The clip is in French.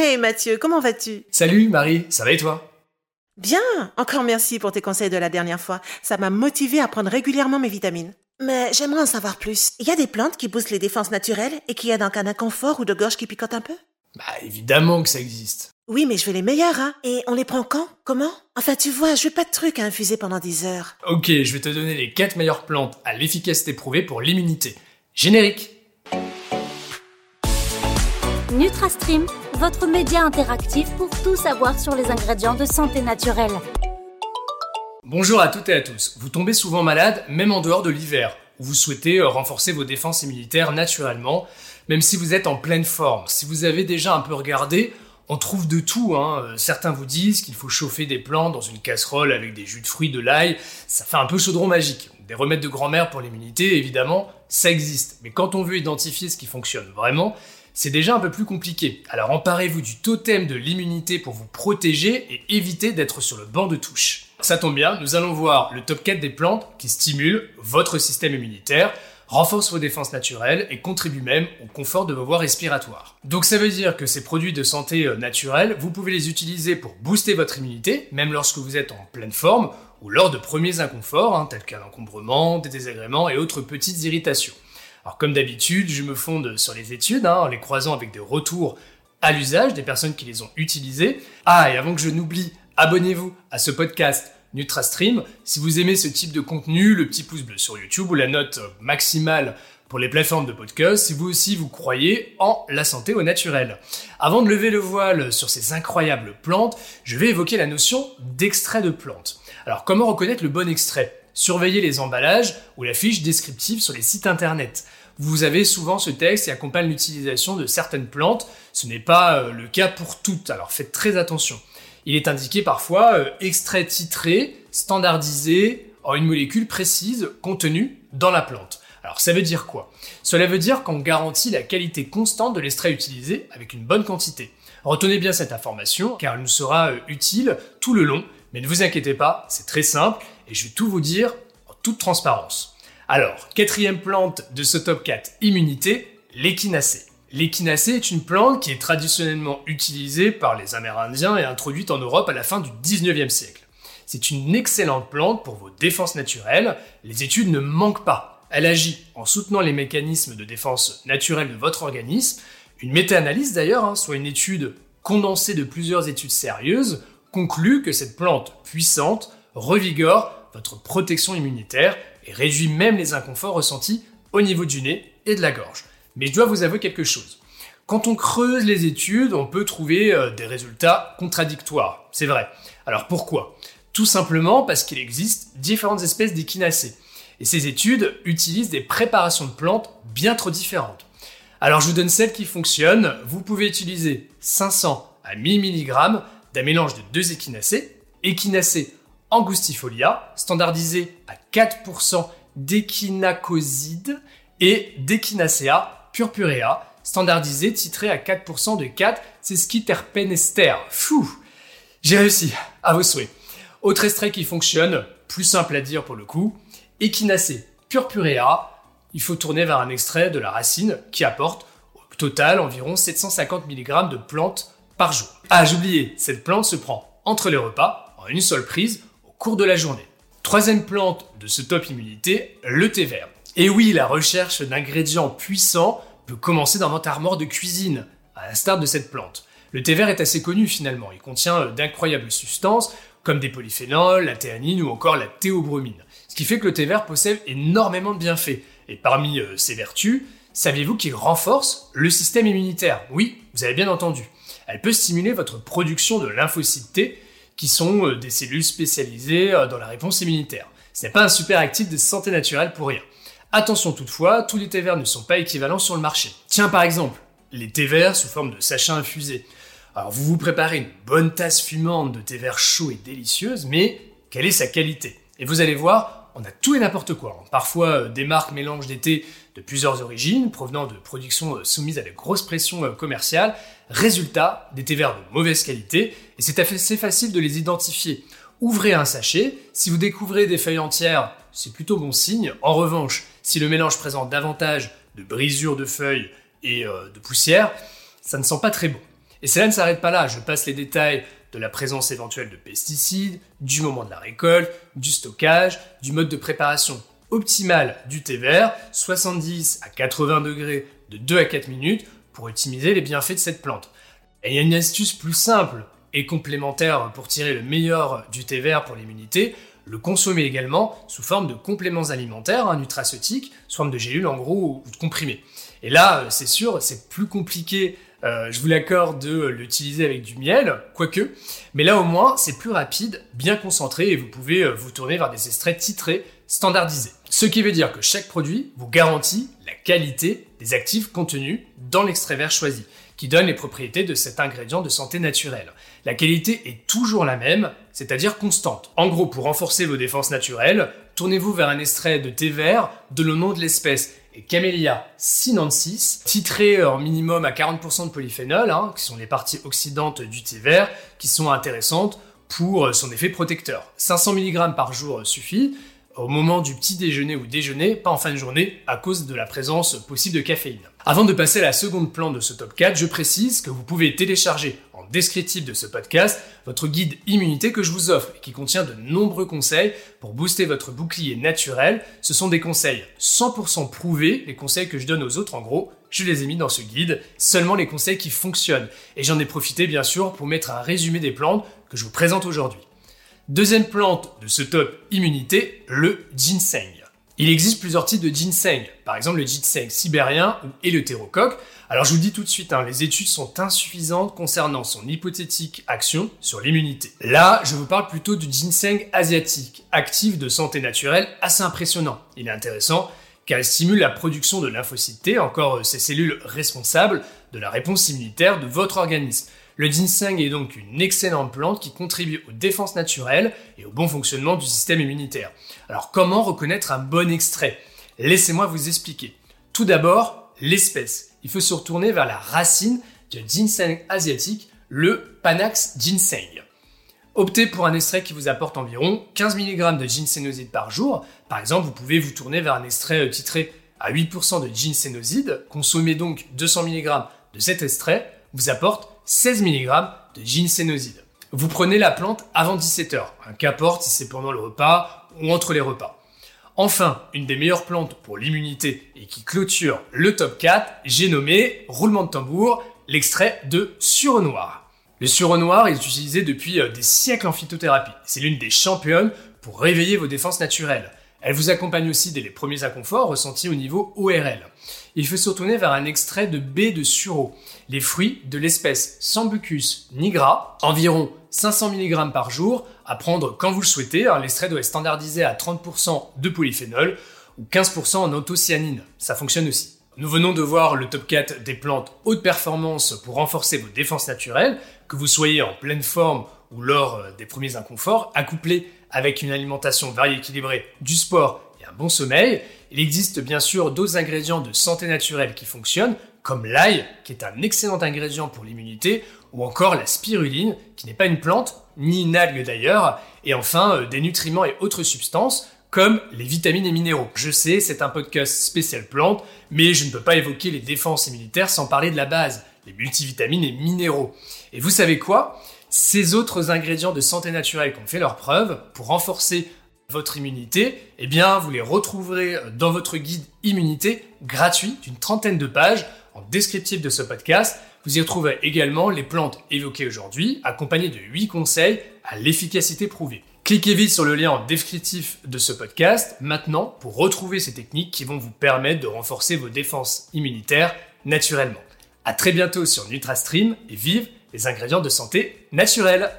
Hey Mathieu, comment vas-tu? Salut Marie, ça va et toi? Bien, encore merci pour tes conseils de la dernière fois. Ça m'a motivé à prendre régulièrement mes vitamines. Mais j'aimerais en savoir plus. Il y a des plantes qui boostent les défenses naturelles et qui aident en cas d'inconfort ou de gorge qui picote un peu? Bah évidemment que ça existe. Oui, mais je veux les meilleurs, hein. Et on les prend quand? Comment? Enfin, tu vois, je veux pas de trucs à infuser pendant 10 heures. Ok, je vais te donner les 4 meilleures plantes à l'efficacité prouvée pour l'immunité. Générique NutraStream, votre média interactif pour tout savoir sur les ingrédients de santé naturelle. Bonjour à toutes et à tous. Vous tombez souvent malade, même en dehors de l'hiver, où vous souhaitez euh, renforcer vos défenses immunitaires naturellement, même si vous êtes en pleine forme. Si vous avez déjà un peu regardé, on trouve de tout. Hein. Euh, certains vous disent qu'il faut chauffer des plantes dans une casserole avec des jus de fruits, de l'ail. Ça fait un peu chaudron magique. Des remèdes de grand-mère pour l'immunité, évidemment, ça existe. Mais quand on veut identifier ce qui fonctionne vraiment, c'est déjà un peu plus compliqué. Alors emparez-vous du totem de l'immunité pour vous protéger et éviter d'être sur le banc de touche. Ça tombe bien, nous allons voir le top 4 des plantes qui stimulent votre système immunitaire, renforcent vos défenses naturelles et contribuent même au confort de vos voies respiratoires. Donc ça veut dire que ces produits de santé euh, naturels, vous pouvez les utiliser pour booster votre immunité, même lorsque vous êtes en pleine forme ou lors de premiers inconforts, hein, tels qu'un encombrement, des désagréments et autres petites irritations. Alors comme d'habitude, je me fonde sur les études, hein, en les croisant avec des retours à l'usage des personnes qui les ont utilisées. Ah, et avant que je n'oublie, abonnez-vous à ce podcast NutraStream. Si vous aimez ce type de contenu, le petit pouce bleu sur YouTube ou la note maximale pour les plateformes de podcast, si vous aussi vous croyez en la santé au naturel. Avant de lever le voile sur ces incroyables plantes, je vais évoquer la notion d'extrait de plante. Alors comment reconnaître le bon extrait? Surveillez les emballages ou la fiche descriptive sur les sites internet. Vous avez souvent ce texte qui accompagne l'utilisation de certaines plantes. Ce n'est pas euh, le cas pour toutes, alors faites très attention. Il est indiqué parfois euh, extrait titré, standardisé, en une molécule précise contenue dans la plante. Alors ça veut dire quoi? Cela veut dire qu'on garantit la qualité constante de l'extrait utilisé avec une bonne quantité. Retenez bien cette information car elle nous sera euh, utile tout le long, mais ne vous inquiétez pas, c'est très simple et je vais tout vous dire en toute transparence. Alors, quatrième plante de ce top 4 immunité, l'échinacée. L'échinacée est une plante qui est traditionnellement utilisée par les Amérindiens et introduite en Europe à la fin du 19e siècle. C'est une excellente plante pour vos défenses naturelles, les études ne manquent pas. Elle agit en soutenant les mécanismes de défense naturelle de votre organisme. Une méta-analyse d'ailleurs, hein, soit une étude condensée de plusieurs études sérieuses, conclut que cette plante puissante revigore votre protection immunitaire et réduit même les inconforts ressentis au niveau du nez et de la gorge. Mais je dois vous avouer quelque chose. Quand on creuse les études, on peut trouver euh, des résultats contradictoires. C'est vrai. Alors pourquoi? Tout simplement parce qu'il existe différentes espèces d'échinacées. Et ces études utilisent des préparations de plantes bien trop différentes. Alors je vous donne celle qui fonctionne. Vous pouvez utiliser 500 à 1000 mg d'un mélange de deux échinacées. Échinacées angustifolia, standardisé à 4% d'échinacoside, et d'Echinacea purpurea, standardisé, titré à 4% de 4 sesquiterpenester. Fou J'ai réussi, à vos souhaits. Autre extrait qui fonctionne, plus simple à dire pour le coup, Echinacea purpurea, il faut tourner vers un extrait de la racine qui apporte au total environ 750 mg de plantes par jour. Ah, j'oubliais, cette plante se prend entre les repas, en une seule prise, cours de la journée. Troisième plante de ce top immunité, le thé vert. Et oui, la recherche d'ingrédients puissants peut commencer dans votre armoire de cuisine, à l'instar de cette plante. Le thé vert est assez connu finalement, il contient d'incroyables substances comme des polyphénols, la théanine ou encore la théobromine. Ce qui fait que le thé vert possède énormément de bienfaits. Et parmi euh, ses vertus, saviez-vous qu'il renforce le système immunitaire? Oui, vous avez bien entendu. Elle peut stimuler votre production de lymphocytes T, qui sont euh, des cellules spécialisées euh, dans la réponse immunitaire. Ce n'est pas un super actif de santé naturelle pour rien. Attention toutefois, tous les thés verts ne sont pas équivalents sur le marché. Tiens par exemple, les thés verts sous forme de sachets infusés. Alors vous vous préparez une bonne tasse fumante de thé vert chaud et délicieuse, mais quelle est sa qualité? Et vous allez voir, on a tout et n'importe quoi. Parfois, euh, des marques mélangent des thés plusieurs origines, provenant de productions soumises à de grosses pressions commerciales. Résultat, des thés verts de mauvaise qualité, et c'est assez facile de les identifier. Ouvrez un sachet, si vous découvrez des feuilles entières, c'est plutôt bon signe. En revanche, si le mélange présente davantage de brisures de feuilles et euh, de poussière, ça ne sent pas très bon. Et cela ne s'arrête pas là, je passe les détails de la présence éventuelle de pesticides, du moment de la récolte, du stockage, du mode de préparation optimal du thé vert, 70 à 80 degrés de 2 à 4 minutes pour optimiser les bienfaits de cette plante. Et il y a une astuce plus simple et complémentaire pour tirer le meilleur du thé vert pour l'immunité, le consommer également sous forme de compléments alimentaires, un nutraceutique, sous forme de gélules en gros ou de comprimés. Et là, c'est sûr, c'est plus compliqué euh, je vous l'accorde de l'utiliser avec du miel, quoique. Mais là au moins, c'est plus rapide, bien concentré et vous pouvez euh, vous tourner vers des extraits titrés standardisés. Ce qui veut dire que chaque produit vous garantit la qualité des actifs contenus dans l'extrait vert choisi, qui donne les propriétés de cet ingrédient de santé naturelle. La qualité est toujours la même, c'est-à-dire constante. En gros, pour renforcer vos défenses naturelles, tournez-vous vers un extrait de thé vert de le nom de l'espèce et Camellia sinensis, titré en minimum à 40% de polyphénol, hein, qui sont les parties oxydantes du thé vert, qui sont intéressantes pour son effet protecteur. 500 mg par jour suffit, au moment du petit déjeuner ou déjeuner, pas en fin de journée, à cause de la présence possible de caféine. Avant de passer à la seconde plante de ce top 4, je précise que vous pouvez télécharger en descriptif de ce podcast votre guide immunité que je vous offre et qui contient de nombreux conseils pour booster votre bouclier naturel. Ce sont des conseils 100% prouvés, les conseils que je donne aux autres en gros, je les ai mis dans ce guide, seulement les conseils qui fonctionnent. Et j'en ai profité bien sûr pour mettre un résumé des plantes que je vous présente aujourd'hui. Deuxième plante de ce top immunité, le ginseng. Il existe plusieurs types de ginseng, par exemple le ginseng sibérien ou éleutérocoque. Alors je vous le dis tout de suite, hein, les études sont insuffisantes concernant son hypothétique action sur l'immunité. Là, je vous parle plutôt du ginseng asiatique, actif de santé naturelle assez impressionnant. Il est intéressant car il stimule la production de lymphocytes T, encore euh, ces cellules responsables de la réponse immunitaire de votre organisme. Le ginseng est donc une excellente plante qui contribue aux défenses naturelles et au bon fonctionnement du système immunitaire. Alors comment reconnaître un bon extrait? Laissez-moi vous expliquer. Tout d'abord, l'espèce. Il faut se retourner vers la racine du ginseng asiatique, le Panax ginseng. Optez pour un extrait qui vous apporte environ 15 mg de ginsénoside par jour. Par exemple, vous pouvez vous tourner vers un extrait euh, titré à 8% de ginsénoside. Consommez donc 200 mg de cet extrait, vous apporte 16 mg de ginsénoside. Vous prenez la plante avant 17h, qu'importe si c'est pendant le repas ou entre les repas. Enfin, une des meilleures plantes pour l'immunité et qui clôture le top 4, j'ai nommé, roulement de tambour, l'extrait de sureau noir. Le sureau noir est utilisé depuis euh, des siècles en phytothérapie. C'est l'une des championnes pour réveiller vos défenses naturelles. Elle vous accompagne aussi dès les premiers inconforts ressentis au niveau ORL. Il faut se retourner vers un extrait de baie de sureau, les fruits de l'espèce Sambucus nigra, environ 500 mg par jour, à prendre quand vous le souhaitez. L'extrait doit être standardisé à 30% de polyphénol ou 15% en anthocyanine. Ça fonctionne aussi. Nous venons de voir le top 4 des plantes haute performance pour renforcer vos défenses naturelles, que vous soyez en pleine forme ou lors euh, des premiers inconforts, accouplés avec une alimentation variée équilibrée, du sport et un bon sommeil. Il existe bien sûr d'autres ingrédients de santé naturelle qui fonctionnent, comme l'ail, qui est un excellent ingrédient pour l'immunité, ou encore la spiruline, qui n'est pas une plante, ni une algue d'ailleurs, et enfin euh, des nutriments et autres substances, comme les vitamines et minéraux. Je sais, c'est un podcast spécial plante, mais je ne peux pas évoquer les défenses immunitaires sans parler de la base, les multivitamines et minéraux. Et vous savez quoi? Ces autres ingrédients de santé naturelle qui ont fait leur preuve pour renforcer votre immunité, eh bien, vous les retrouverez dans votre guide immunité gratuit d'une trentaine de pages en descriptif de ce podcast. Vous y retrouvez également les plantes évoquées aujourd'hui, accompagnées de 8 conseils à l'efficacité prouvée. Cliquez vite sur le lien en descriptif de ce podcast maintenant pour retrouver ces techniques qui vont vous permettre de renforcer vos défenses immunitaires naturellement. À très bientôt sur NutraStream et vive ingrédients de santé naturels.